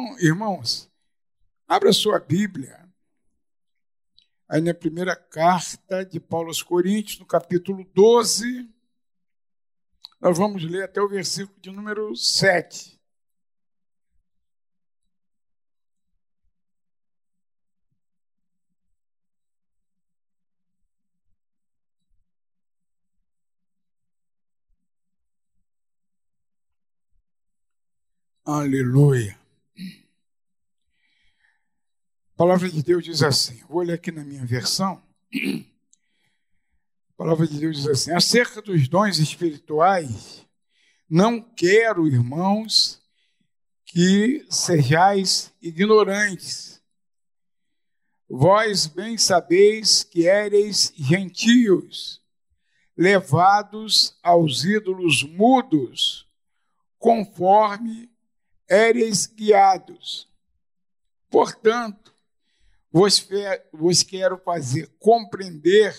Então, irmãos, abra sua Bíblia. Aí na primeira carta de Paulo aos Coríntios, no capítulo 12, nós vamos ler até o versículo de número 7. Aleluia. A palavra de Deus diz assim, vou ler aqui na minha versão. A palavra de Deus diz assim: acerca dos dons espirituais, não quero, irmãos, que sejais ignorantes. Vós bem sabeis que éreis gentios, levados aos ídolos mudos, conforme éreis guiados. Portanto, vos, vos quero fazer compreender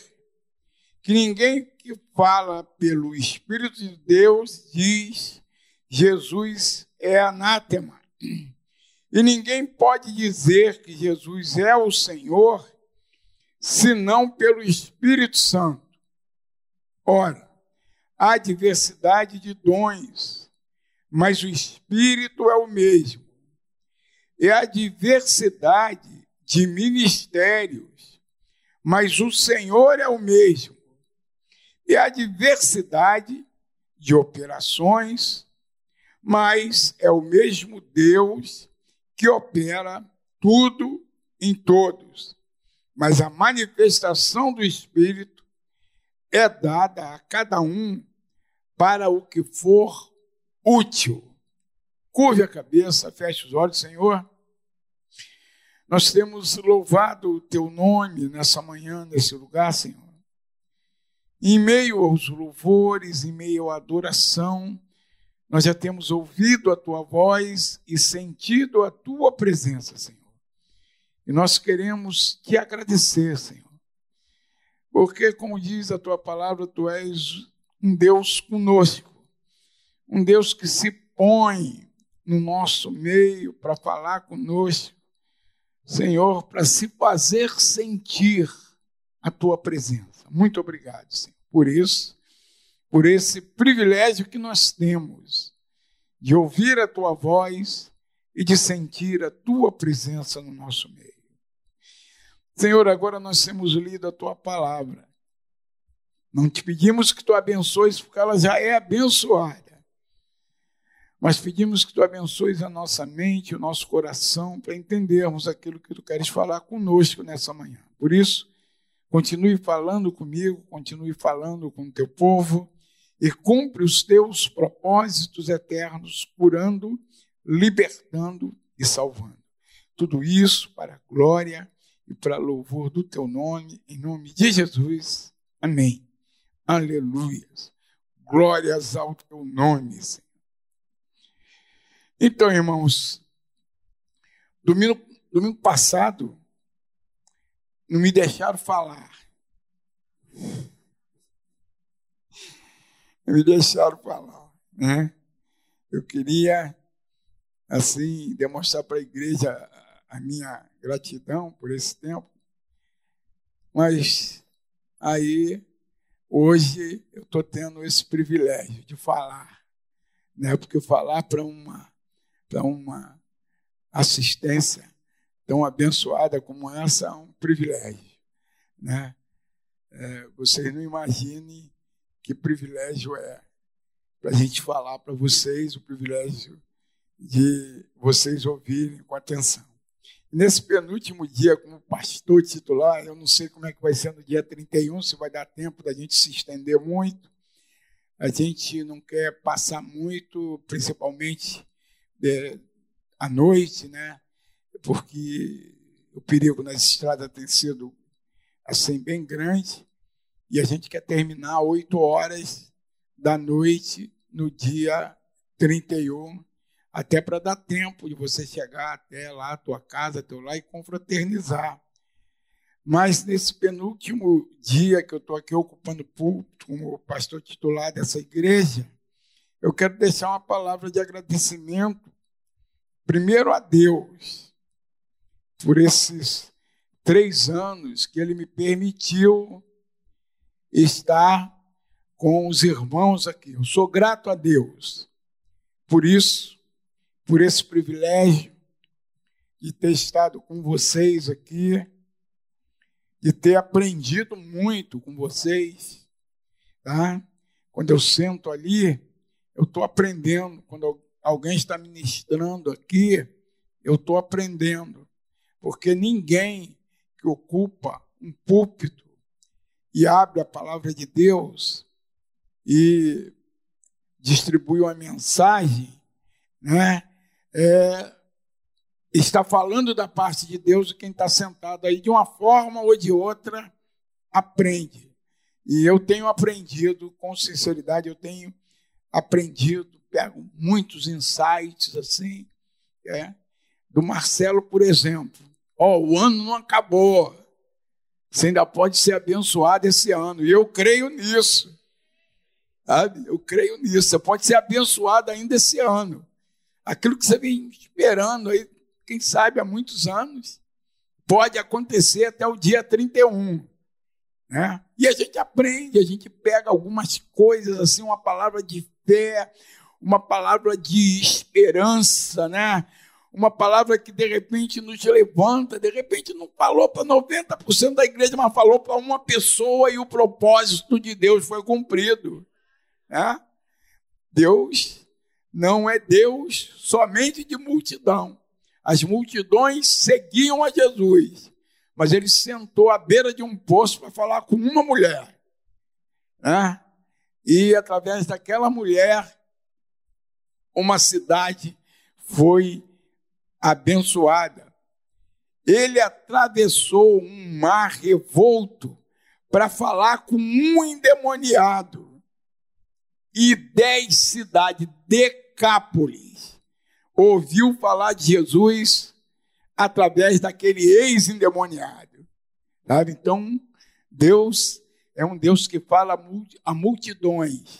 que ninguém que fala pelo Espírito de Deus diz Jesus é anátema. E ninguém pode dizer que Jesus é o Senhor senão pelo Espírito Santo. Ora, há diversidade de dons mas o espírito é o mesmo. É a diversidade de ministérios, mas o Senhor é o mesmo. É a diversidade de operações, mas é o mesmo Deus que opera tudo em todos. Mas a manifestação do Espírito é dada a cada um para o que for útil. Curve a cabeça, feche os olhos, Senhor. Nós temos louvado o teu nome nessa manhã, nesse lugar, Senhor. Em meio aos louvores, em meio à adoração, nós já temos ouvido a tua voz e sentido a tua presença, Senhor. E nós queremos te agradecer, Senhor. Porque, como diz a tua palavra, tu és um Deus conosco um Deus que se põe no nosso meio para falar conosco, Senhor, para se fazer sentir a tua presença. Muito obrigado, Senhor, por isso, por esse privilégio que nós temos de ouvir a tua voz e de sentir a tua presença no nosso meio. Senhor, agora nós temos lido a tua palavra. Não te pedimos que tu abençoes, porque ela já é abençoada. Mas pedimos que tu abençoes a nossa mente, o nosso coração, para entendermos aquilo que tu queres falar conosco nessa manhã. Por isso, continue falando comigo, continue falando com o teu povo e cumpre os teus propósitos eternos, curando, libertando e salvando. Tudo isso para a glória e para louvor do teu nome, em nome de Jesus. Amém. Aleluia. Glórias ao teu nome, Senhor. Então, irmãos, domingo, domingo passado, não me deixaram falar. Não me deixaram falar, né? Eu queria, assim, demonstrar para a igreja a minha gratidão por esse tempo, mas aí, hoje, eu estou tendo esse privilégio de falar, né? Porque falar para uma para uma assistência tão abençoada como essa é um privilégio. Né? É, vocês não imaginem que privilégio é para a gente falar para vocês, o privilégio de vocês ouvirem com atenção. Nesse penúltimo dia, como pastor titular, eu não sei como é que vai ser no dia 31, se vai dar tempo da gente se estender muito. A gente não quer passar muito, principalmente é, à noite, né? Porque o perigo nas estradas tem sido assim bem grande e a gente quer terminar oito horas da noite no dia 31, até para dar tempo de você chegar até lá, tua casa, teu lá e confraternizar. Mas nesse penúltimo dia que eu estou aqui ocupando o púlpito como pastor titular dessa igreja, eu quero deixar uma palavra de agradecimento primeiro a Deus por esses três anos que Ele me permitiu estar com os irmãos aqui. Eu sou grato a Deus por isso, por esse privilégio de ter estado com vocês aqui, de ter aprendido muito com vocês, tá? Quando eu sento ali, eu estou aprendendo. Quando alguém está ministrando aqui, eu estou aprendendo. Porque ninguém que ocupa um púlpito e abre a palavra de Deus e distribui uma mensagem, né? É, está falando da parte de Deus e quem está sentado aí, de uma forma ou de outra, aprende. E eu tenho aprendido, com sinceridade, eu tenho aprendido, pego muitos insights assim, é, do Marcelo, por exemplo. Ó, oh, o ano não acabou. Você ainda pode ser abençoado esse ano. E eu creio nisso. Sabe? Eu creio nisso. Você pode ser abençoado ainda esse ano. Aquilo que você vem esperando aí, quem sabe há muitos anos, pode acontecer até o dia 31. Né? E a gente aprende, a gente pega algumas coisas, assim, uma palavra de fé, uma palavra de esperança, né? uma palavra que de repente nos levanta, de repente não falou para 90% da igreja, mas falou para uma pessoa e o propósito de Deus foi cumprido. Né? Deus não é Deus somente de multidão. As multidões seguiam a Jesus, mas ele sentou à beira de um poço para falar com uma mulher. Né? E através daquela mulher, uma cidade foi abençoada. Ele atravessou um mar revolto para falar com um endemoniado e dez cidades, Decápolis, ouviu falar de Jesus através daquele ex-endemoniado. Então, Deus é um Deus que fala a multidões,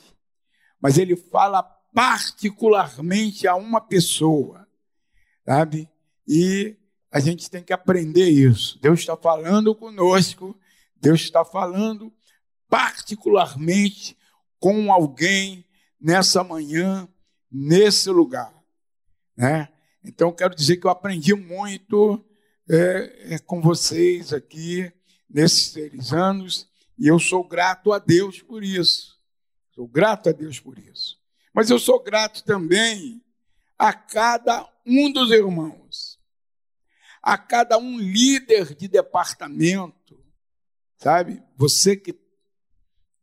mas ele fala particularmente a uma pessoa, sabe? E a gente tem que aprender isso. Deus está falando conosco, Deus está falando particularmente com alguém nessa manhã, nesse lugar. Né? Então, quero dizer que eu aprendi muito é, é, com vocês aqui nesses seis anos e eu sou grato a Deus por isso. Sou grato a Deus por isso. Mas eu sou grato também a cada um dos irmãos, a cada um líder de departamento, sabe? Você que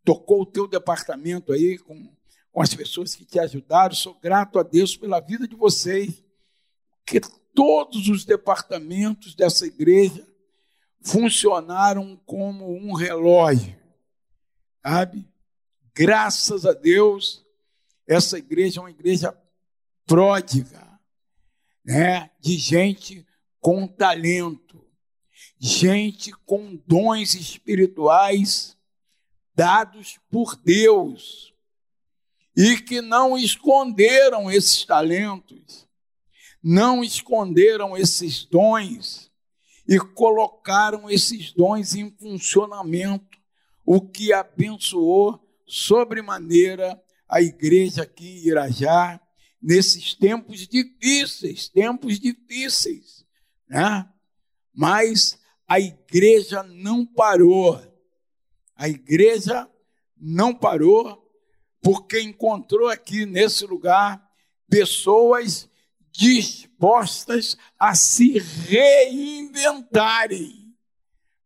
tocou o teu departamento aí com, com as pessoas que te ajudaram. Sou grato a Deus pela vida de vocês, que todos os departamentos dessa igreja funcionaram como um relógio, sabe? Graças a Deus, essa igreja é uma igreja pródiga, né? De gente com talento, gente com dons espirituais dados por Deus e que não esconderam esses talentos, não esconderam esses dons e colocaram esses dons em funcionamento, o que abençoou sobremaneira a igreja aqui em Irajá nesses tempos difíceis, tempos difíceis, né? Mas a igreja não parou a igreja não parou, porque encontrou aqui nesse lugar pessoas dispostas a se reinventarem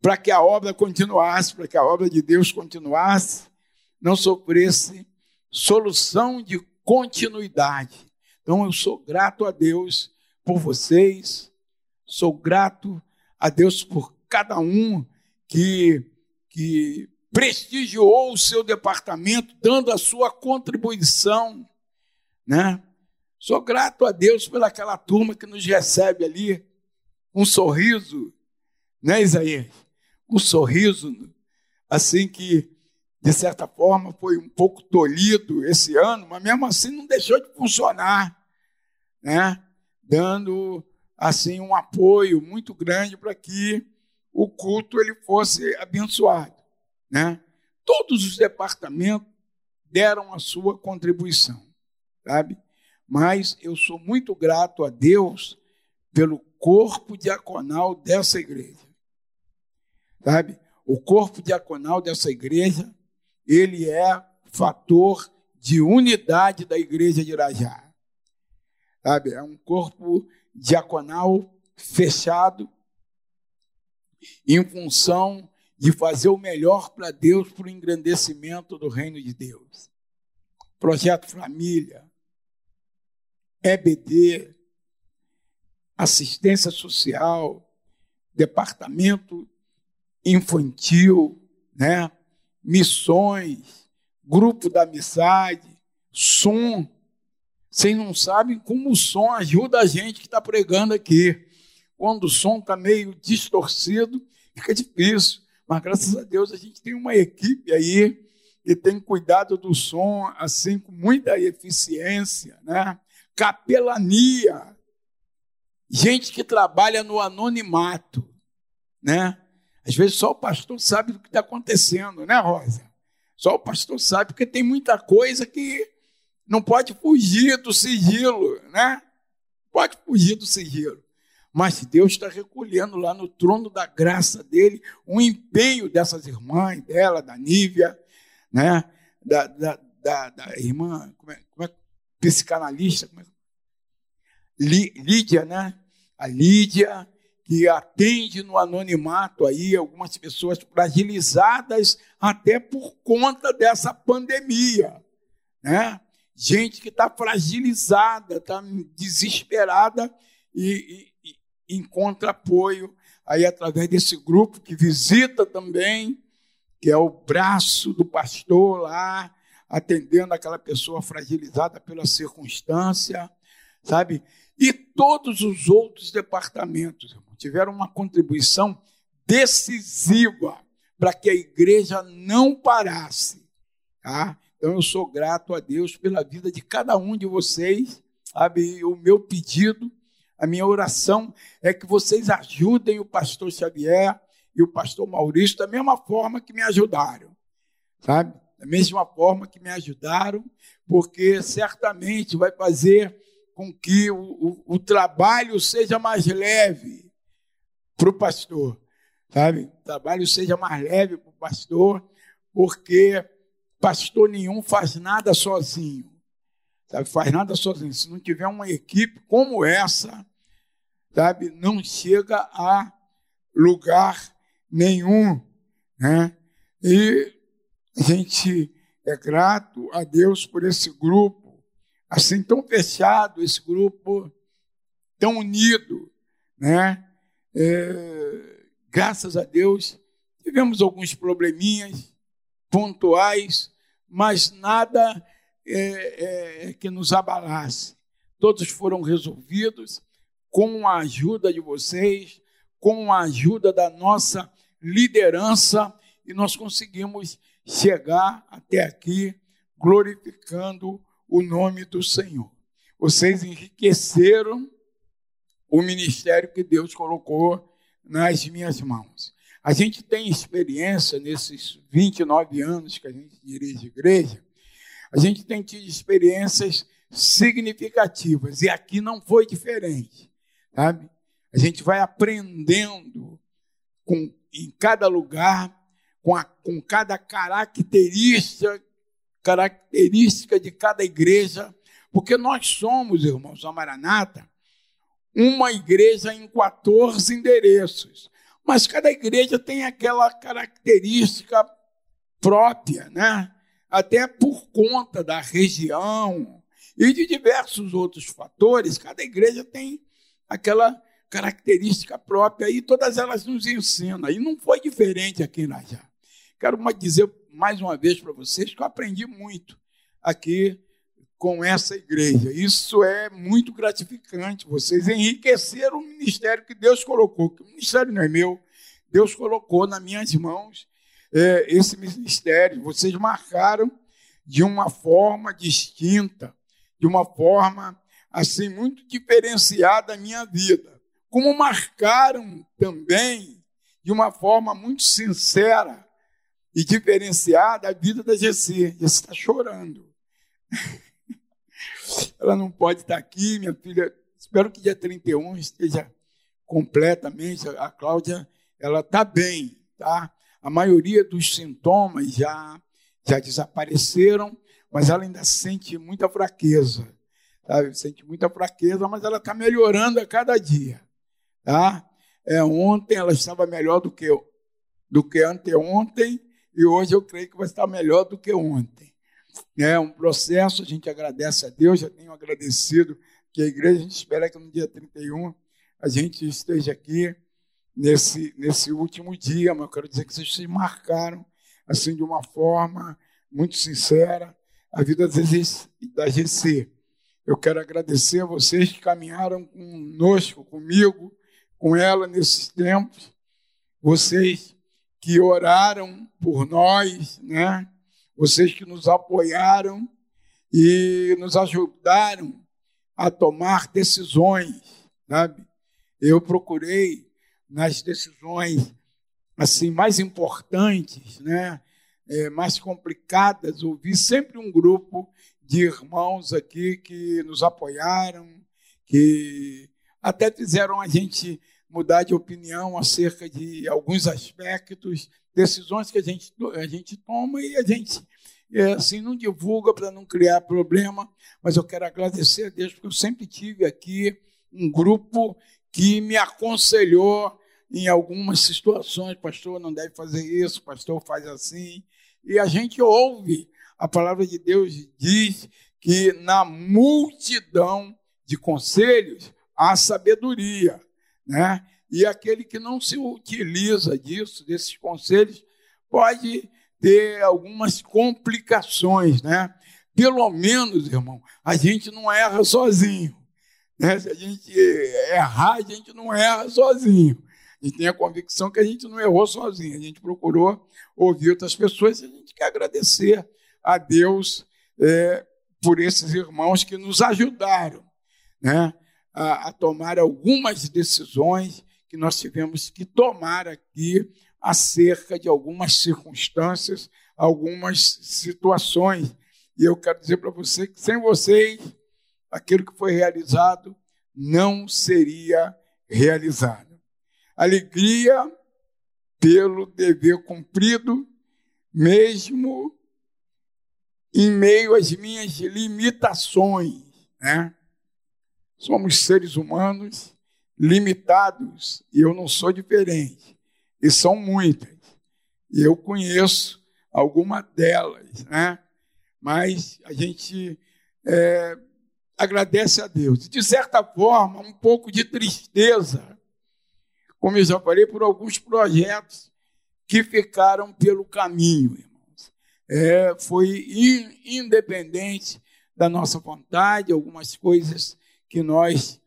para que a obra continuasse, para que a obra de Deus continuasse, não sofresse solução de continuidade. Então eu sou grato a Deus por vocês, sou grato a Deus por cada um que, que prestigiou o seu departamento, dando a sua contribuição, né? Sou grato a Deus pelaquela turma que nos recebe ali, um sorriso, né, Isaías? Um sorriso, assim que, de certa forma, foi um pouco tolhido esse ano, mas mesmo assim não deixou de funcionar, né? dando assim um apoio muito grande para que o culto ele fosse abençoado, né? Todos os departamentos deram a sua contribuição, sabe? Mas eu sou muito grato a Deus pelo corpo diaconal dessa igreja. Sabe? O corpo diaconal dessa igreja, ele é fator de unidade da igreja de Irajá. Sabe? É um corpo diaconal fechado em função de fazer o melhor para Deus, para o engrandecimento do reino de Deus. Projeto Família, EBD, assistência social, departamento infantil, né? Missões, grupo da amizade, som. Vocês não sabem como o som ajuda a gente que está pregando aqui. Quando o som está meio distorcido, fica difícil. Mas graças a Deus a gente tem uma equipe aí que tem cuidado do som assim com muita eficiência, né? Capelania, gente que trabalha no anonimato, né? Às vezes só o pastor sabe do que está acontecendo, né, Rosa? Só o pastor sabe, porque tem muita coisa que não pode fugir do sigilo, né? Pode fugir do sigilo. Mas Deus está recolhendo lá no trono da graça dele o empenho dessas irmãs, dela, da Nívia, né? da, da, da, da irmã, como é, como é, psicanalista, como é, Lídia, né? A Lídia, que atende no anonimato aí algumas pessoas fragilizadas até por conta dessa pandemia, né? Gente que está fragilizada, está desesperada e, e, e encontra apoio aí através desse grupo que visita também, que é o braço do pastor lá, atendendo aquela pessoa fragilizada pela circunstância, sabe? E todos os outros departamentos tiveram uma contribuição decisiva para que a igreja não parasse. Tá? Então eu sou grato a Deus pela vida de cada um de vocês. Sabe? O meu pedido, a minha oração é que vocês ajudem o pastor Xavier e o pastor Maurício da mesma forma que me ajudaram. Sabe? Da mesma forma que me ajudaram, porque certamente vai fazer com que o, o, o trabalho seja mais leve para o pastor, sabe? O trabalho seja mais leve para o pastor, porque pastor nenhum faz nada sozinho, sabe? Faz nada sozinho. Se não tiver uma equipe como essa, sabe? Não chega a lugar nenhum, né? E a gente é grato a Deus por esse grupo assim tão fechado, esse grupo tão unido, né? É, graças a Deus tivemos alguns probleminhas pontuais, mas nada é, é, que nos abalasse. Todos foram resolvidos com a ajuda de vocês, com a ajuda da nossa liderança, e nós conseguimos chegar até aqui glorificando o nome do Senhor. Vocês enriqueceram o ministério que Deus colocou nas minhas mãos. A gente tem experiência nesses 29 anos que a gente dirige igreja, a gente tem tido experiências significativas e aqui não foi diferente, sabe? A gente vai aprendendo com, em cada lugar, com, a, com cada característica característica de cada igreja, porque nós somos, irmãos, a Maranata, uma igreja em 14 endereços. Mas cada igreja tem aquela característica própria, né? Até por conta da região e de diversos outros fatores, cada igreja tem aquela característica própria e todas elas nos ensinam. E não foi diferente aqui na Já. Quero dizer mais uma vez para vocês que eu aprendi muito aqui com essa igreja. Isso é muito gratificante. Vocês enriqueceram o ministério que Deus colocou. O ministério não é meu, Deus colocou nas minhas mãos é, esse ministério. Vocês marcaram de uma forma distinta, de uma forma assim muito diferenciada a minha vida, como marcaram também de uma forma muito sincera e diferenciada a vida da GC. GC está chorando. Ela não pode estar aqui, minha filha. Espero que dia 31 esteja completamente. A Cláudia, ela está bem, tá? A maioria dos sintomas já, já desapareceram, mas ela ainda sente muita fraqueza, sabe? Sente muita fraqueza, mas ela está melhorando a cada dia, tá? É, ontem ela estava melhor do que, do que anteontem, e hoje eu creio que vai estar melhor do que ontem. É um processo, a gente agradece a Deus, já tenho agradecido que a igreja, a gente espera que no dia 31 a gente esteja aqui nesse, nesse último dia, mas eu quero dizer que vocês se marcaram assim de uma forma muito sincera a vida da GC. Eu quero agradecer a vocês que caminharam conosco, comigo, com ela nesses tempos, vocês que oraram por nós, né? Vocês que nos apoiaram e nos ajudaram a tomar decisões, sabe? Eu procurei nas decisões assim mais importantes, né, é, mais complicadas, ouvi sempre um grupo de irmãos aqui que nos apoiaram, que até fizeram a gente mudar de opinião acerca de alguns aspectos, decisões que a gente, a gente toma e a gente é, assim não divulga para não criar problema, mas eu quero agradecer a Deus porque eu sempre tive aqui um grupo que me aconselhou em algumas situações, pastor, não deve fazer isso, pastor faz assim. E a gente ouve, a palavra de Deus diz que na multidão de conselhos há sabedoria, né? E aquele que não se utiliza disso, desses conselhos, pode ter algumas complicações, né? Pelo menos, irmão, a gente não erra sozinho. Né? Se a gente errar, a gente não erra sozinho. A gente tem a convicção que a gente não errou sozinho, a gente procurou ouvir outras pessoas e a gente quer agradecer a Deus é, por esses irmãos que nos ajudaram né, a, a tomar algumas decisões que nós tivemos que tomar aqui acerca de algumas circunstâncias, algumas situações. E eu quero dizer para você que sem vocês, aquilo que foi realizado não seria realizado alegria pelo dever cumprido, mesmo em meio às minhas limitações. Né? Somos seres humanos limitados e eu não sou diferente. E são muitas. E eu conheço alguma delas, né? Mas a gente é, agradece a Deus. De certa forma, um pouco de tristeza como eu já falei, por alguns projetos que ficaram pelo caminho, irmãos. É, foi independente da nossa vontade, algumas coisas que nós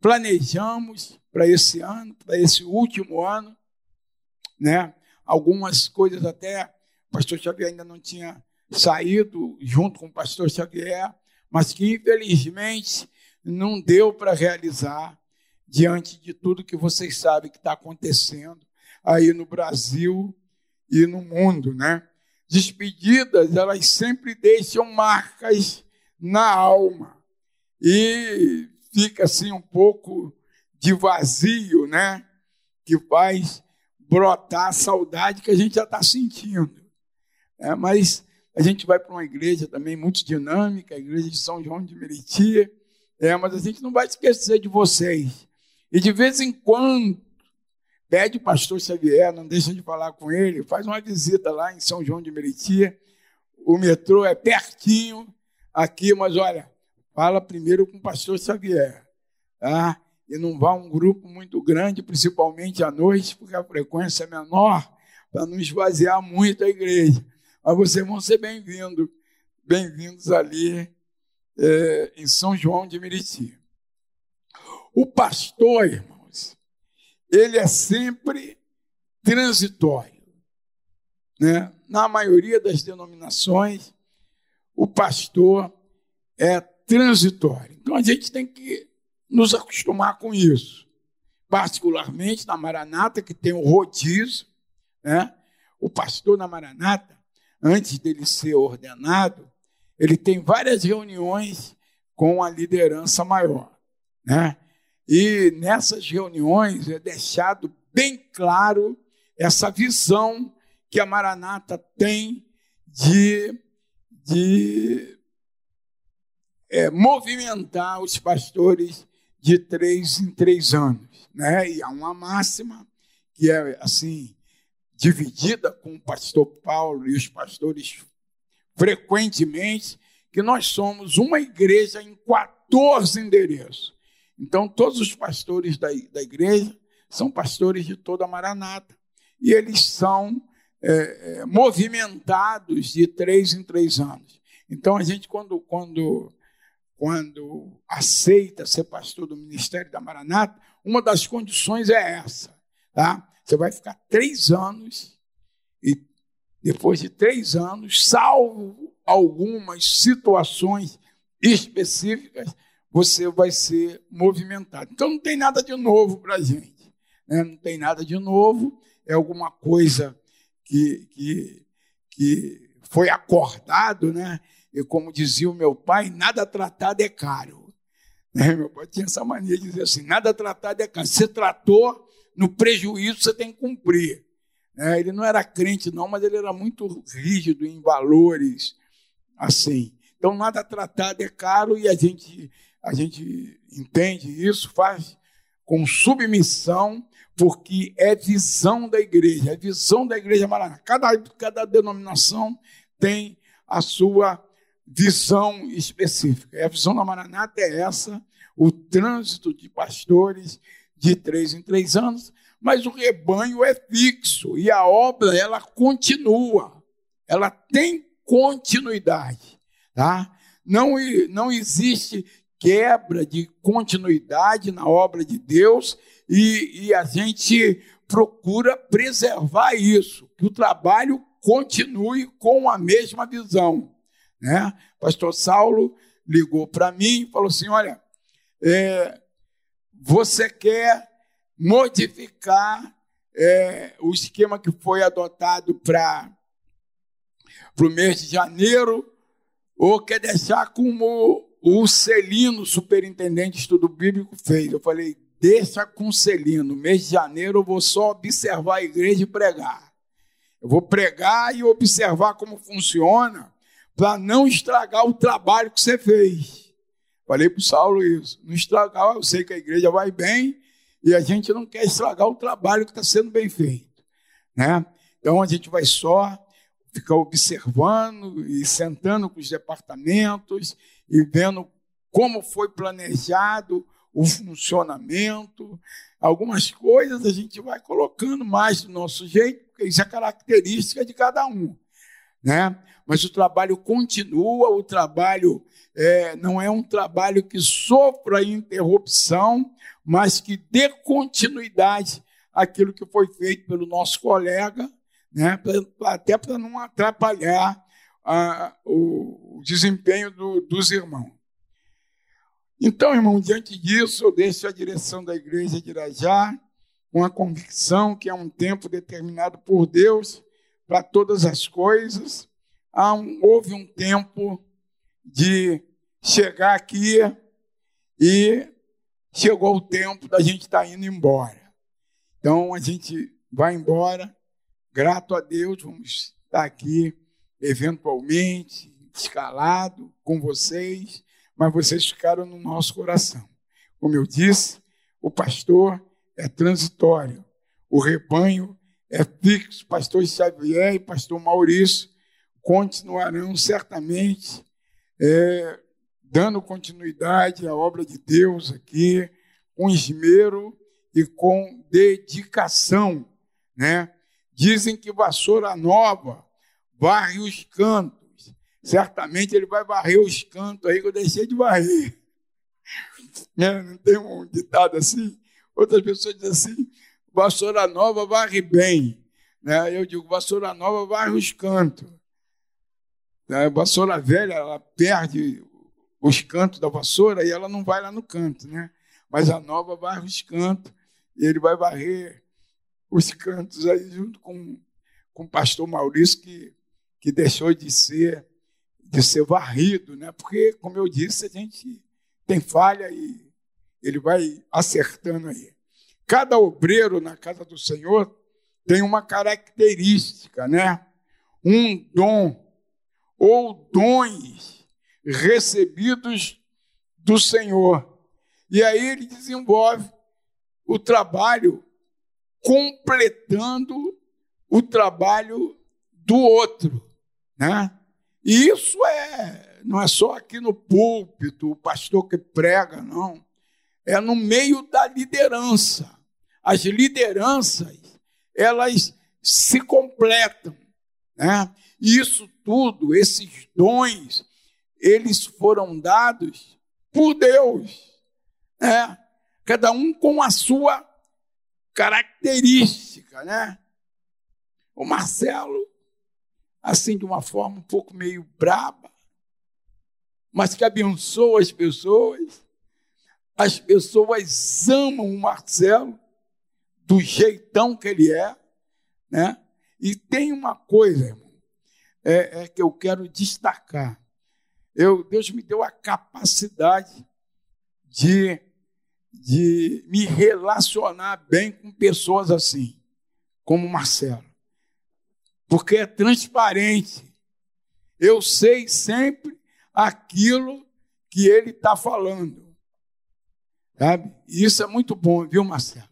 planejamos para esse ano, para esse último ano, né? Algumas coisas até o pastor Xavier ainda não tinha saído junto com o pastor Xavier, mas que infelizmente não deu para realizar diante de tudo que vocês sabem que está acontecendo aí no Brasil e no mundo, né? Despedidas, elas sempre deixam marcas na alma e fica assim um pouco de vazio, né? Que faz brotar a saudade que a gente já está sentindo. É, mas a gente vai para uma igreja também muito dinâmica, a igreja de São João de Meriti, é, mas a gente não vai esquecer de vocês. E de vez em quando, pede o pastor Xavier, não deixa de falar com ele, faz uma visita lá em São João de Meriti. O metrô é pertinho aqui, mas olha, fala primeiro com o pastor Xavier. Tá? E não vá um grupo muito grande, principalmente à noite, porque a frequência é menor, para não esvaziar muito a igreja. Mas vocês vão ser bem-vindos, bem-vindos ali é, em São João de Meriti. O pastor, irmãos, ele é sempre transitório. Né? Na maioria das denominações, o pastor é transitório. Então a gente tem que nos acostumar com isso. Particularmente na Maranata, que tem o rodízio, né? O pastor na Maranata, antes dele ser ordenado, ele tem várias reuniões com a liderança maior, né? E nessas reuniões é deixado bem claro essa visão que a Maranata tem de, de é, movimentar os pastores de três em três anos. Né? E há uma máxima que é assim dividida com o pastor Paulo e os pastores frequentemente, que nós somos uma igreja em 14 endereços. Então, todos os pastores da, da igreja são pastores de toda a Maranata. E eles são é, é, movimentados de três em três anos. Então, a gente, quando, quando, quando aceita ser pastor do Ministério da Maranata, uma das condições é essa. Tá? Você vai ficar três anos e depois de três anos, salvo algumas situações específicas, você vai ser movimentado. Então não tem nada de novo para a gente. Né? Não tem nada de novo, é alguma coisa que, que, que foi acordado, né? E como dizia o meu pai, nada tratado é caro. Né? Meu pai tinha essa mania de dizer assim: nada tratado é caro. Você tratou, no prejuízo você tem que cumprir. Né? Ele não era crente, não, mas ele era muito rígido em valores assim. Então, nada tratado é caro e a gente a gente entende isso, faz com submissão, porque é visão da igreja, é visão da igreja Maranata. Cada, cada denominação tem a sua visão específica. E a visão da Maranata é essa, o trânsito de pastores de três em três anos, mas o rebanho é fixo e a obra ela continua, ela tem continuidade, tá? Não, não existe quebra de continuidade na obra de Deus e, e a gente procura preservar isso, que o trabalho continue com a mesma visão. Né? Pastor Saulo ligou para mim e falou assim: Olha, é, você quer modificar é, o esquema que foi adotado para o mês de janeiro, ou quer deixar como o Celino, superintendente de estudo bíblico, fez. Eu falei, deixa com o Celino. Mês de janeiro eu vou só observar a igreja e pregar. Eu vou pregar e observar como funciona para não estragar o trabalho que você fez. Falei para o Saulo isso. Não estragar, eu sei que a igreja vai bem e a gente não quer estragar o trabalho que está sendo bem feito. Né? Então a gente vai só ficar observando e sentando com os departamentos e vendo como foi planejado o funcionamento. Algumas coisas a gente vai colocando mais do nosso jeito, porque isso é característica de cada um. Né? Mas o trabalho continua, o trabalho é, não é um trabalho que sofra interrupção, mas que dê continuidade àquilo que foi feito pelo nosso colega, né? pra, até para não atrapalhar a, o desempenho do, dos irmãos. Então, irmão, diante disso, eu deixo a direção da igreja de Irajá com a convicção que é um tempo determinado por Deus para todas as coisas. Um, houve um tempo de chegar aqui e chegou o tempo da gente estar tá indo embora. Então, a gente vai embora, grato a Deus, vamos estar aqui eventualmente, escalado com vocês, mas vocês ficaram no nosso coração. Como eu disse, o pastor é transitório, o rebanho é fixo. Pastor Xavier e pastor Maurício continuarão certamente é, dando continuidade à obra de Deus aqui, com esmero e com dedicação. Né? Dizem que vassoura nova varre os cantos. Certamente ele vai varrer os cantos aí que eu deixei de varrer. É, não tem um ditado assim? Outras pessoas dizem assim: vassoura nova varre bem. Né? Eu digo: vassoura nova varre os cantos. A vassoura velha, ela perde os cantos da vassoura e ela não vai lá no canto, né? Mas a nova varre os cantos e ele vai varrer os cantos aí junto com, com o pastor Maurício, que, que deixou de ser, de ser varrido, né? Porque, como eu disse, a gente tem falha e ele vai acertando aí. Cada obreiro na casa do Senhor tem uma característica, né? Um dom ou dons recebidos do Senhor. E aí ele desenvolve o trabalho completando o trabalho do outro, né? E isso é não é só aqui no púlpito, o pastor que prega, não. É no meio da liderança. As lideranças, elas se completam, né? Isso tudo, esses dons, eles foram dados por Deus, né? Cada um com a sua característica, né? O Marcelo, assim, de uma forma um pouco meio braba, mas que abençoa as pessoas. As pessoas amam o Marcelo do jeitão que ele é, né? E tem uma coisa, irmão, é, é que eu quero destacar. Eu, Deus me deu a capacidade de de me relacionar bem com pessoas assim, como Marcelo. Porque é transparente. Eu sei sempre aquilo que ele está falando. Sabe? E isso é muito bom, viu, Marcelo?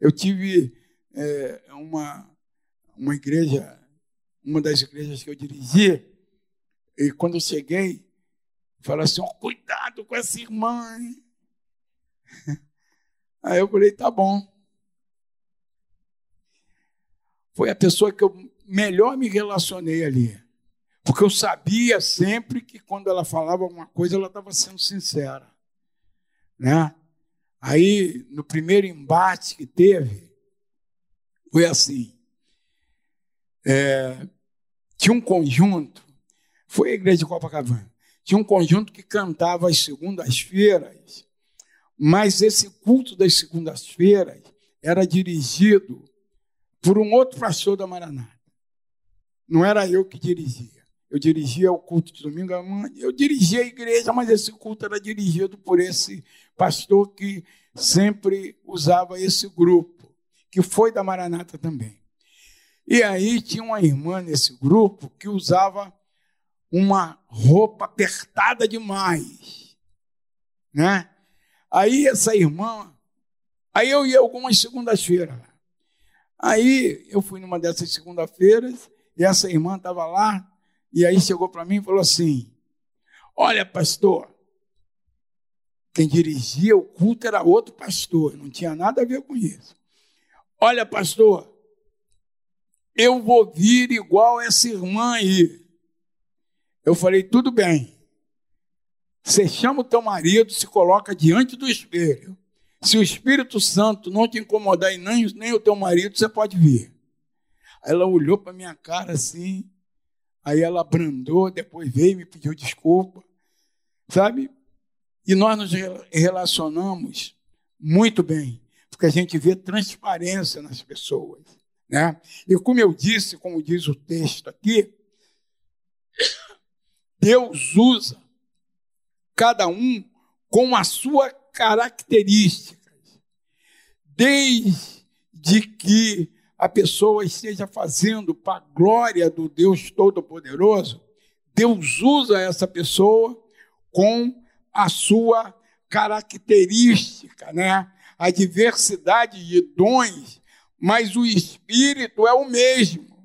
Eu tive é, uma, uma igreja, uma das igrejas que eu dirigi, e quando eu cheguei, falei assim: oh, cuidado com essa irmã. Hein? Aí eu falei, tá bom. Foi a pessoa que eu melhor me relacionei ali. Porque eu sabia sempre que quando ela falava alguma coisa, ela estava sendo sincera. Né? Aí, no primeiro embate que teve, foi assim. É, tinha um conjunto, foi a igreja de Copacabana, tinha um conjunto que cantava às segundas-feiras mas esse culto das segundas-feiras era dirigido por um outro pastor da Maranata. Não era eu que dirigia. Eu dirigia o culto de domingo à manhã, eu dirigia a igreja, mas esse culto era dirigido por esse pastor que sempre usava esse grupo, que foi da Maranata também. E aí tinha uma irmã nesse grupo que usava uma roupa apertada demais, né? Aí essa irmã, aí eu ia algumas segundas-feiras. Aí eu fui numa dessas segunda-feiras e essa irmã estava lá e aí chegou para mim e falou assim: Olha, pastor, quem dirigia o culto era outro pastor, não tinha nada a ver com isso. Olha, pastor, eu vou vir igual essa irmã aí. Eu falei, tudo bem. Você chama o teu marido, se coloca diante do espelho. Se o Espírito Santo não te incomodar e nem, nem o teu marido, você pode vir. Ela olhou para minha cara assim, aí ela abrandou, depois veio e me pediu desculpa, sabe? E nós nos relacionamos muito bem, porque a gente vê transparência nas pessoas, né? E como eu disse, como diz o texto aqui, Deus usa cada um com a sua característica. Desde que a pessoa esteja fazendo para a glória do Deus Todo-Poderoso, Deus usa essa pessoa com a sua característica, né? A diversidade de dons, mas o espírito é o mesmo,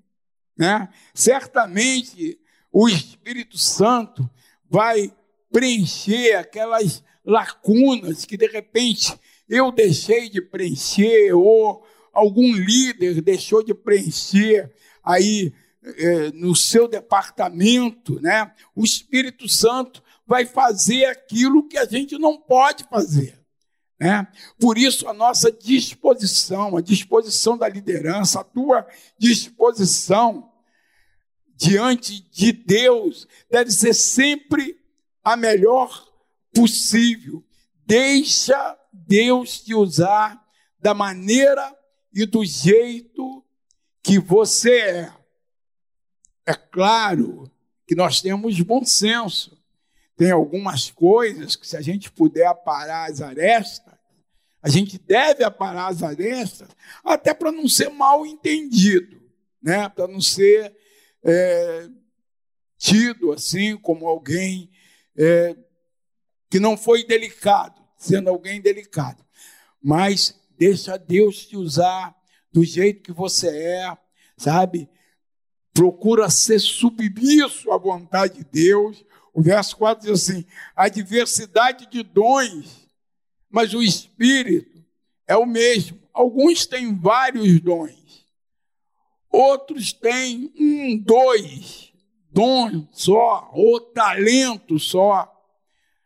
né? Certamente o Espírito Santo vai preencher aquelas lacunas que de repente eu deixei de preencher ou algum líder deixou de preencher aí é, no seu departamento, né? O Espírito Santo vai fazer aquilo que a gente não pode fazer. Né? Por isso, a nossa disposição, a disposição da liderança, a tua disposição diante de Deus deve ser sempre a melhor possível. Deixa Deus te usar da maneira e do jeito que você é. É claro que nós temos bom senso. Tem algumas coisas que, se a gente puder aparar as arestas, a gente deve aparar as arestas, até para não ser mal entendido, né? para não ser é, tido assim como alguém é, que não foi delicado, sendo alguém delicado. Mas deixa Deus te usar do jeito que você é, sabe? Procura ser submisso à vontade de Deus. O verso 4 diz assim: a diversidade de dons, mas o Espírito é o mesmo. Alguns têm vários dons, outros têm um, dois dons só, ou talento só.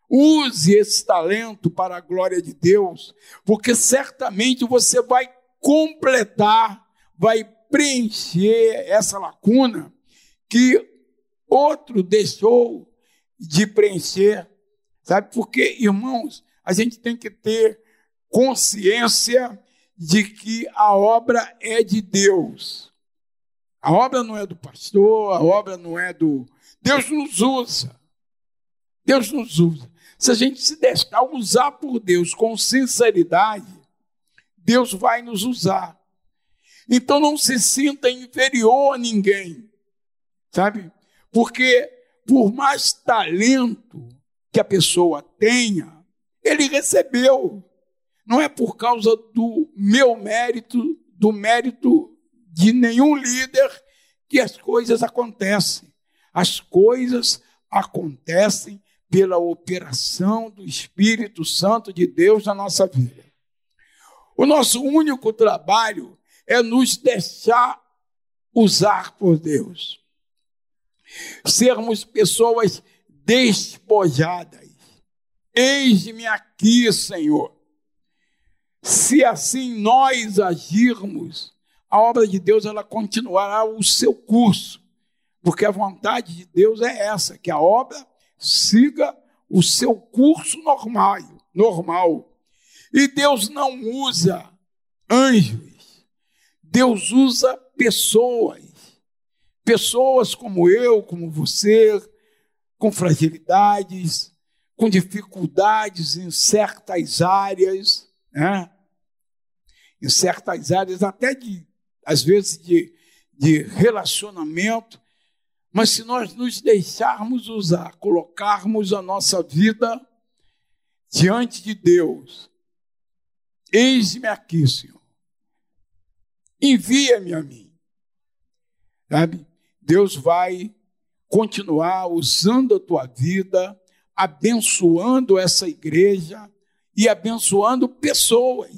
Use esse talento para a glória de Deus, porque certamente você vai completar, vai preencher essa lacuna que outro deixou de preencher. Sabe? Porque, irmãos, a gente tem que ter consciência de que a obra é de Deus. A obra não é do pastor, a obra não é do. Deus nos usa. Deus nos usa. Se a gente se deixar usar por Deus com sinceridade, Deus vai nos usar. Então não se sinta inferior a ninguém, sabe? Porque por mais talento que a pessoa tenha, ele recebeu. Não é por causa do meu mérito, do mérito de nenhum líder que as coisas acontecem. As coisas acontecem pela operação do Espírito Santo de Deus na nossa vida. O nosso único trabalho é nos deixar usar por Deus. Sermos pessoas despojadas. Eis-me aqui, Senhor. Se assim nós agirmos, a obra de Deus ela continuará o seu curso, porque a vontade de Deus é essa, que a obra siga o seu curso normal, normal. E Deus não usa anjos, Deus usa pessoas. Pessoas como eu, como você, com fragilidades, com dificuldades em certas áreas, né? em certas áreas, até de, às vezes, de, de relacionamento, mas se nós nos deixarmos usar, colocarmos a nossa vida diante de Deus, eis-me aqui, Senhor. Envia-me a mim. Sabe? Deus vai continuar usando a tua vida, abençoando essa igreja e abençoando pessoas.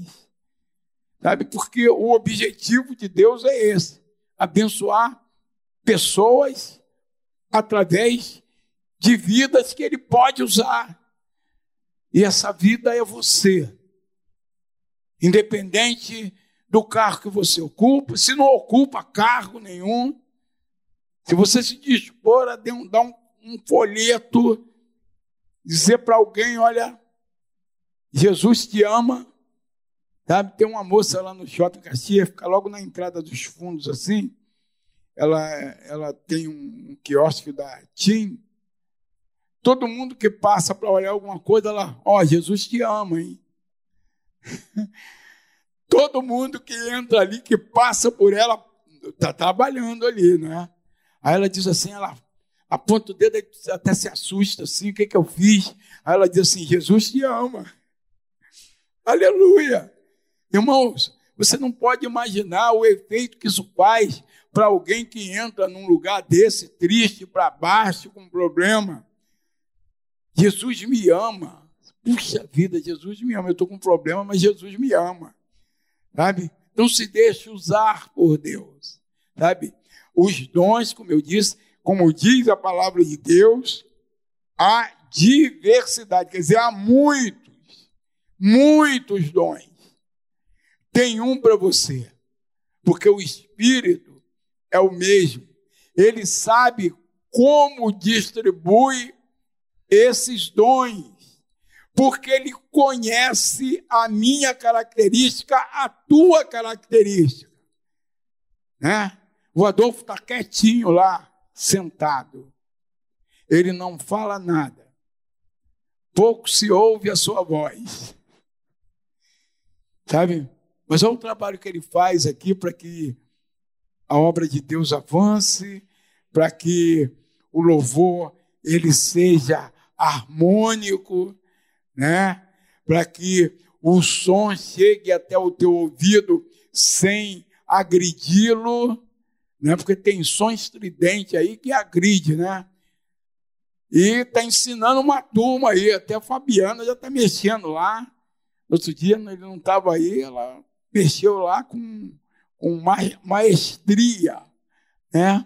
Sabe? Porque o objetivo de Deus é esse: abençoar pessoas através de vidas que ele pode usar. E essa vida é você. Independente do cargo que você ocupa, se não ocupa cargo nenhum, se você se dispor a dar um, um folheto, dizer para alguém: olha, Jesus te ama. Sabe, tem uma moça lá no Shopping Caxias, fica logo na entrada dos fundos assim ela, ela tem um quiosque da TIM. Todo mundo que passa para olhar alguma coisa, ela, ó, oh, Jesus te ama, hein? Todo mundo que entra ali, que passa por ela, está trabalhando ali, né? Aí ela diz assim, ela aponta o dedo, até se assusta assim, o que, que eu fiz? Aí ela diz assim, Jesus te ama. Aleluia! Irmãos, você não pode imaginar o efeito que isso faz para alguém que entra num lugar desse, triste, para baixo, com problema. Jesus me ama. Puxa vida, Jesus me ama. Eu estou com problema, mas Jesus me ama. Sabe? Não se deixe usar por Deus. Sabe? Os dons, como eu disse, como diz a palavra de Deus, há diversidade. Quer dizer, há muitos, muitos dons. Tem um para você. Porque o Espírito é o mesmo. Ele sabe como distribui esses dons. porque ele conhece a minha característica, a tua característica. Né? O Adolfo está quietinho lá, sentado. Ele não fala nada. Pouco se ouve a sua voz. Sabe? Mas olha o trabalho que ele faz aqui para que a obra de Deus avance, para que o louvor ele seja harmônico, né? Para que o som chegue até o teu ouvido sem agredi-lo, né? Porque tem som estridente aí que agride, né? E está ensinando uma turma aí, até a Fabiana já está mexendo lá. Outro dia ele não estava aí, ela mexeu lá com, com maestria, né?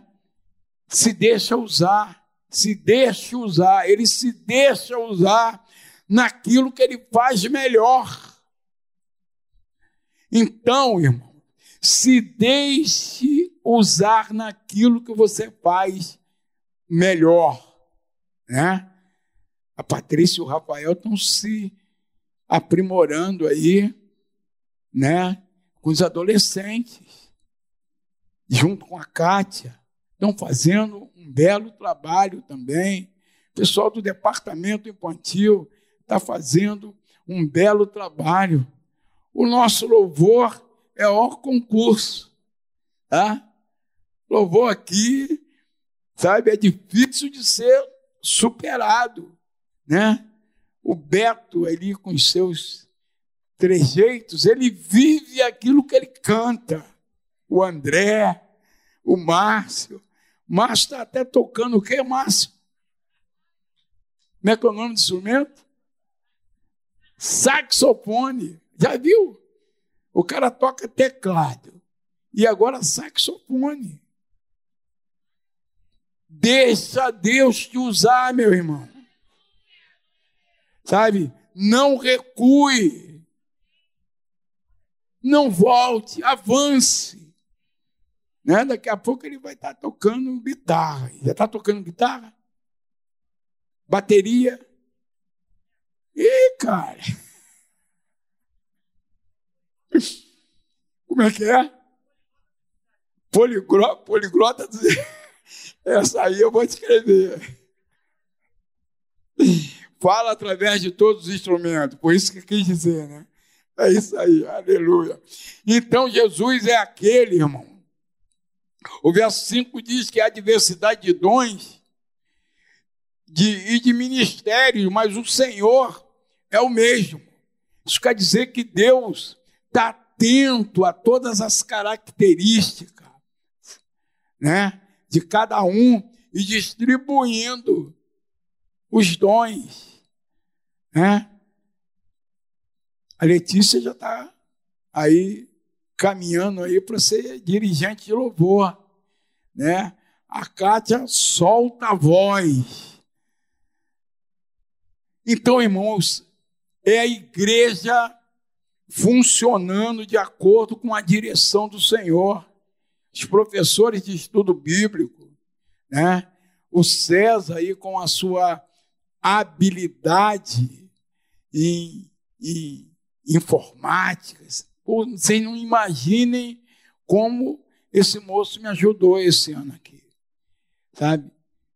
Se deixa usar, se deixa usar, ele se deixa usar naquilo que ele faz melhor. Então, irmão, se deixe usar naquilo que você faz melhor, né? A Patrícia e o Rafael estão se aprimorando aí, né? Com os adolescentes, junto com a Kátia, estão fazendo um belo trabalho também. O pessoal do departamento infantil está fazendo um belo trabalho. O nosso louvor é o concurso, tá? Louvor aqui, sabe, é difícil de ser superado, né? O Beto ali com os seus trejeitos, ele vive aquilo que ele canta. O André, o Márcio. Márcio está até tocando o quê, Márcio? Como é que é o nome do instrumento? Saxofone. Já viu? O cara toca teclado. E agora saxofone. Deixa Deus te usar, meu irmão. Sabe? Não recue. Não volte, avance. Né? Daqui a pouco ele vai estar tocando guitarra. Já está tocando guitarra? Bateria? Ih, cara. Como é que é? Poliglota, poliglota essa aí eu vou escrever. Fala através de todos os instrumentos, por isso que quis dizer, né? É isso aí, aleluia. Então Jesus é aquele, irmão. O verso 5 diz que há diversidade de dons de, e de ministérios, mas o Senhor é o mesmo. Isso quer dizer que Deus está atento a todas as características né, de cada um e distribuindo os dons. Né? A Letícia já está aí caminhando aí para ser dirigente de louvor. Né? A Kátia solta a voz. Então, irmãos, é a igreja funcionando de acordo com a direção do Senhor. Os professores de estudo bíblico, né? O César aí com a sua habilidade em, em informática. Vocês não imaginem como esse moço me ajudou esse ano aqui. Sabe?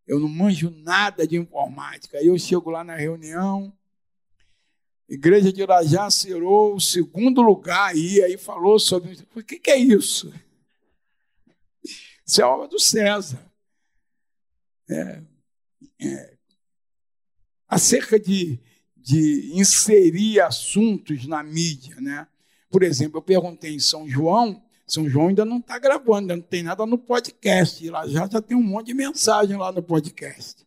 Eu não manjo nada de informática. Aí eu chego lá na reunião, Igreja de Irajá serou o segundo lugar aí, aí falou sobre. O que, que é isso? Isso é obra do César. É, é, acerca de, de inserir assuntos na mídia, né? Por exemplo, eu perguntei em São João, São João ainda não está gravando, ainda não tem nada no podcast. Lá já, já tem um monte de mensagem lá no podcast.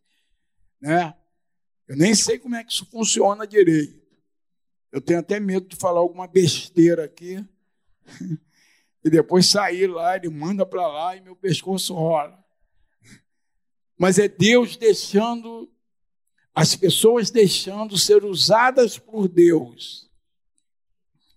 Né? Eu nem sei como é que isso funciona direito. Eu tenho até medo de falar alguma besteira aqui. E depois sair lá, ele manda para lá e meu pescoço rola. Mas é Deus deixando, as pessoas deixando ser usadas por Deus.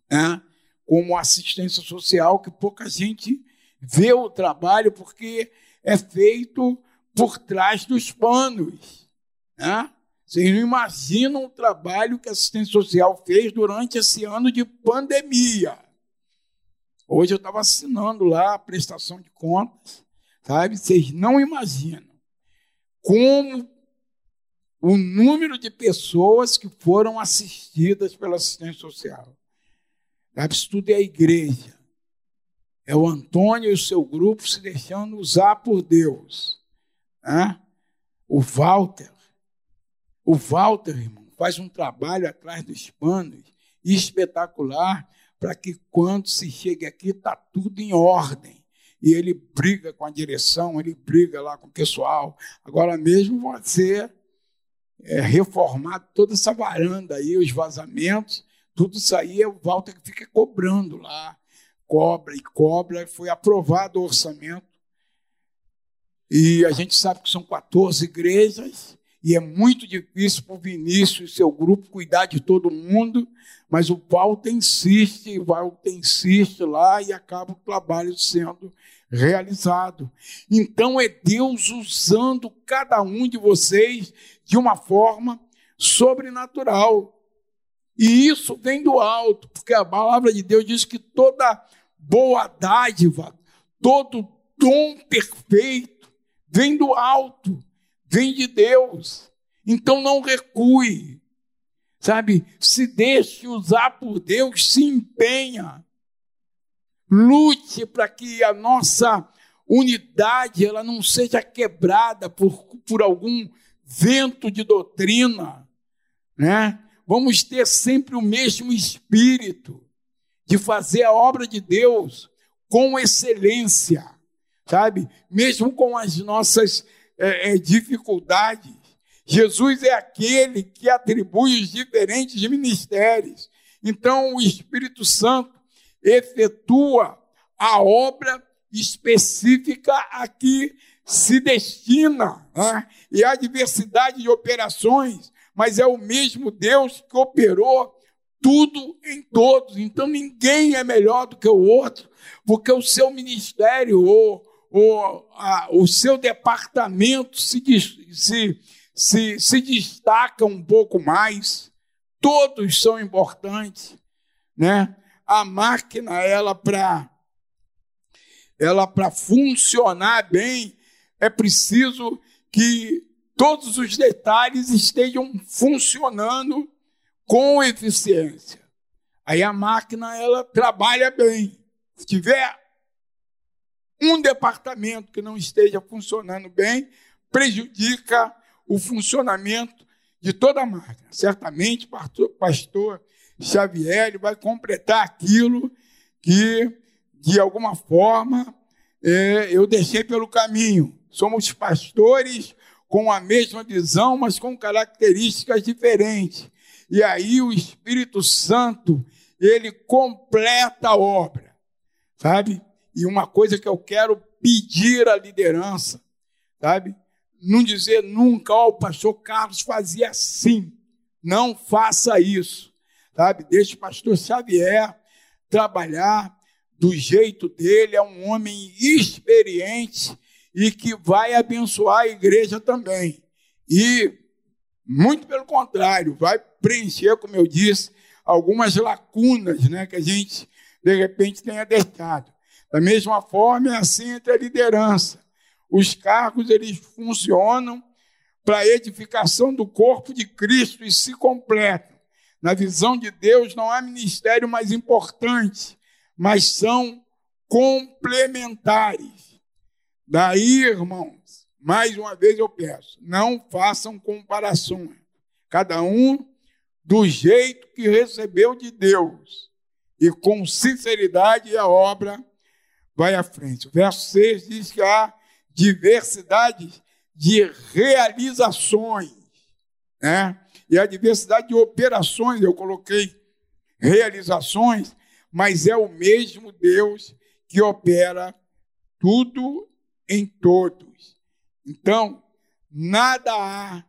Né? Como assistência social, que pouca gente vê o trabalho, porque é feito por trás dos panos. Né? Vocês não imaginam o trabalho que a assistência social fez durante esse ano de pandemia. Hoje eu estava assinando lá a prestação de contas, sabe? Vocês não imaginam como o número de pessoas que foram assistidas pela assistência social. Sabe? Isso tudo é a igreja. É o Antônio e o seu grupo se deixando usar por Deus. Né? O Walter, o Walter, irmão, faz um trabalho atrás dos panos espetacular para que quando se chegue aqui está tudo em ordem. E ele briga com a direção, ele briga lá com o pessoal. Agora mesmo ser é, reformado toda essa varanda aí, os vazamentos, tudo isso aí o Walter que fica cobrando lá, cobra e cobra. Foi aprovado o orçamento. E a gente sabe que são 14 igrejas, e é muito difícil para o Vinícius e seu grupo cuidar de todo mundo, mas o Walter insiste, o Walter insiste lá e acaba o trabalho sendo realizado. Então é Deus usando cada um de vocês de uma forma sobrenatural. E isso vem do alto, porque a palavra de Deus diz que toda boa dádiva, todo dom perfeito vem do alto, vem de Deus. Então não recue, sabe? Se deixe usar por Deus, se empenha. Lute para que a nossa unidade ela não seja quebrada por, por algum vento de doutrina, né? Vamos ter sempre o mesmo espírito de fazer a obra de Deus com excelência, sabe? Mesmo com as nossas é, é, dificuldades. Jesus é aquele que atribui os diferentes ministérios. Então, o Espírito Santo efetua a obra específica a que se destina. Né? E há diversidade de operações, mas é o mesmo Deus que operou tudo em todos. Então ninguém é melhor do que o outro, porque o seu ministério ou, ou a, o seu departamento se, se, se, se destaca um pouco mais. Todos são importantes, né? a máquina ela para ela para funcionar bem é preciso que todos os detalhes estejam funcionando com eficiência. Aí a máquina ela trabalha bem. Se tiver um departamento que não esteja funcionando bem, prejudica o funcionamento de toda a máquina. Certamente, pastor, Xavier vai completar aquilo que, de alguma forma, é, eu deixei pelo caminho. Somos pastores com a mesma visão, mas com características diferentes. E aí o Espírito Santo, ele completa a obra, sabe? E uma coisa que eu quero pedir à liderança, sabe? Não dizer nunca, ó, oh, o pastor Carlos fazia assim. Não faça isso sabe? Deixa o pastor Xavier trabalhar do jeito dele, é um homem experiente e que vai abençoar a igreja também. E, muito pelo contrário, vai preencher, como eu disse, algumas lacunas né, que a gente, de repente, tenha deixado. Da mesma forma, é assim entre a liderança. Os cargos, eles funcionam para a edificação do corpo de Cristo e se completam. Na visão de Deus, não há ministério mais importante, mas são complementares. Daí, irmãos, mais uma vez eu peço, não façam comparações. Cada um do jeito que recebeu de Deus. E com sinceridade a obra vai à frente. O verso 6 diz que há diversidade de realizações. Né? e a diversidade de operações, eu coloquei realizações, mas é o mesmo Deus que opera tudo em todos. Então, nada há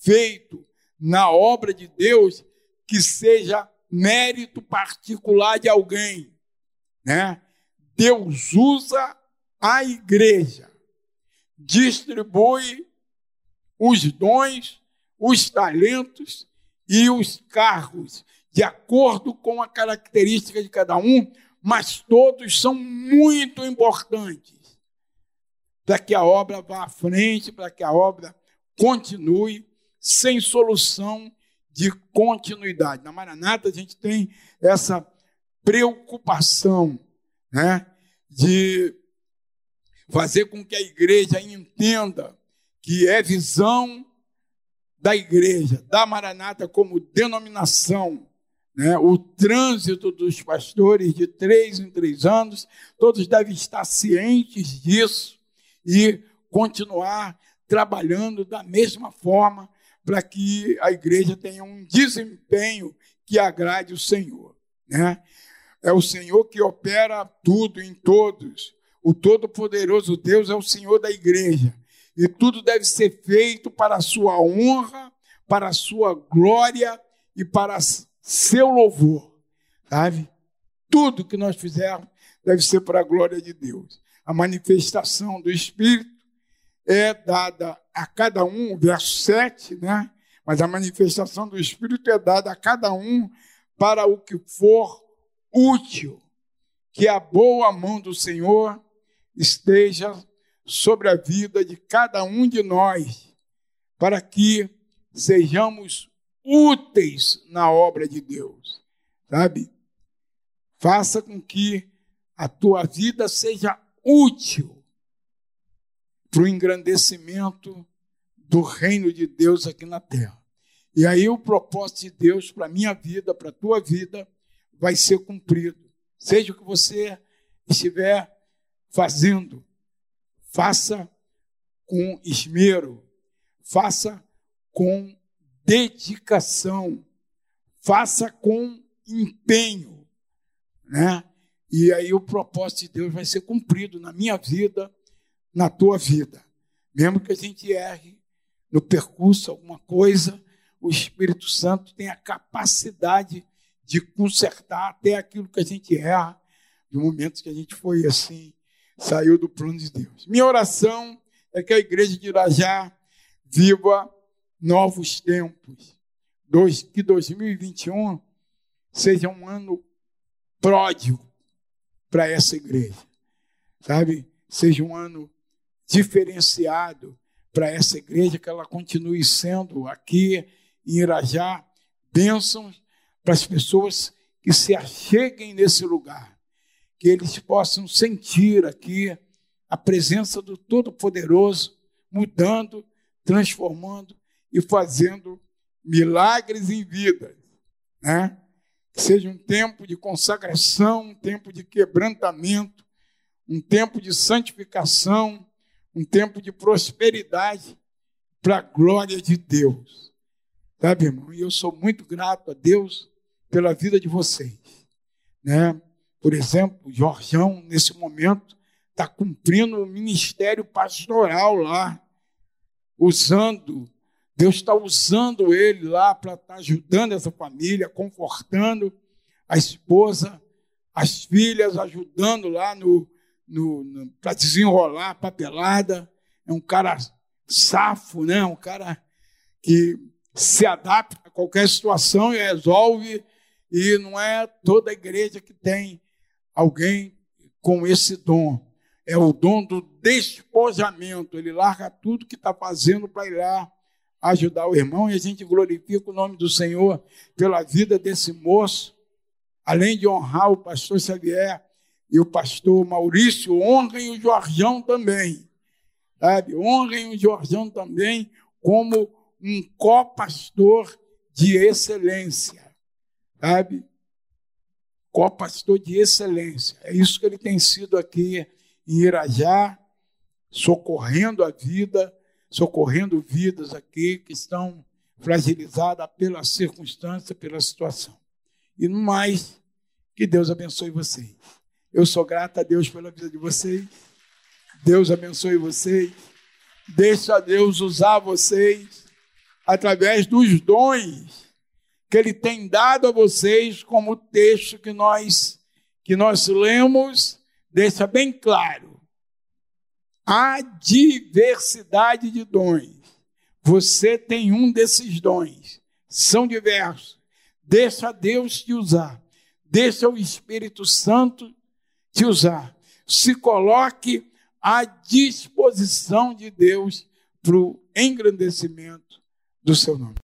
feito na obra de Deus que seja mérito particular de alguém, né? Deus usa a igreja, distribui os dons os talentos e os cargos, de acordo com a característica de cada um, mas todos são muito importantes para que a obra vá à frente, para que a obra continue sem solução de continuidade. Na Maranata a gente tem essa preocupação, né, de fazer com que a igreja entenda que é visão da igreja, da Maranata como denominação, né? o trânsito dos pastores de três em três anos, todos devem estar cientes disso e continuar trabalhando da mesma forma para que a igreja tenha um desempenho que agrade o Senhor. Né? É o Senhor que opera tudo em todos. O Todo-Poderoso Deus é o Senhor da igreja. E tudo deve ser feito para a sua honra, para a sua glória e para seu louvor. Sabe? Tudo que nós fizermos deve ser para a glória de Deus. A manifestação do Espírito é dada a cada um, verso 7, né? Mas a manifestação do Espírito é dada a cada um para o que for útil. Que a boa mão do Senhor esteja sobre a vida de cada um de nós, para que sejamos úteis na obra de Deus, sabe? Faça com que a tua vida seja útil para o engrandecimento do reino de Deus aqui na terra. E aí o propósito de Deus para a minha vida, para a tua vida, vai ser cumprido. Seja o que você estiver fazendo, faça com esmero, faça com dedicação, faça com empenho, né? E aí o propósito de Deus vai ser cumprido na minha vida, na tua vida. Mesmo que a gente erre no percurso alguma coisa, o Espírito Santo tem a capacidade de consertar até aquilo que a gente erra, de momentos que a gente foi assim, saiu do plano de Deus. Minha oração é que a igreja de Irajá viva novos tempos. Dois, que 2021 seja um ano pródigo para essa igreja, sabe? Seja um ano diferenciado para essa igreja, que ela continue sendo aqui em Irajá bênçãos para as pessoas que se acheguem nesse lugar, que eles possam sentir aqui a presença do Todo-Poderoso mudando, transformando e fazendo milagres em vidas, né? Que seja um tempo de consagração, um tempo de quebrantamento, um tempo de santificação, um tempo de prosperidade para a glória de Deus. Sabe, irmão? E eu sou muito grato a Deus pela vida de vocês. Né? Por exemplo, o Jorjão, nesse momento, está cumprindo o ministério pastoral lá, usando Deus está usando ele lá para estar tá ajudando essa família, confortando a esposa, as filhas, ajudando lá no, no, no para desenrolar a papelada. É um cara safo, né? um cara que se adapta a qualquer situação e resolve. E não é toda igreja que tem alguém com esse dom. É o dom do despojamento. Ele larga tudo que está fazendo para ir lá ajudar o irmão e a gente glorifica o nome do Senhor pela vida desse moço, além de honrar o pastor Xavier e o pastor Maurício, honrem o Jorjão também, sabe? Honrem o Jorjão também como um co-pastor de excelência, sabe? Co-pastor de excelência. É isso que ele tem sido aqui em Irajá, socorrendo a vida socorrendo vidas aqui que estão fragilizadas pela circunstância, pela situação. E no mais, que Deus abençoe vocês. Eu sou grato a Deus pela vida de vocês. Deus abençoe vocês. Deixa Deus usar vocês através dos dons que Ele tem dado a vocês, como texto que nós que nós lemos deixa bem claro há diversidade de dons, Você tem um desses dons, são diversos. Deixa Deus te usar, deixa o Espírito Santo te usar. Se coloque à disposição de Deus para o engrandecimento do seu nome.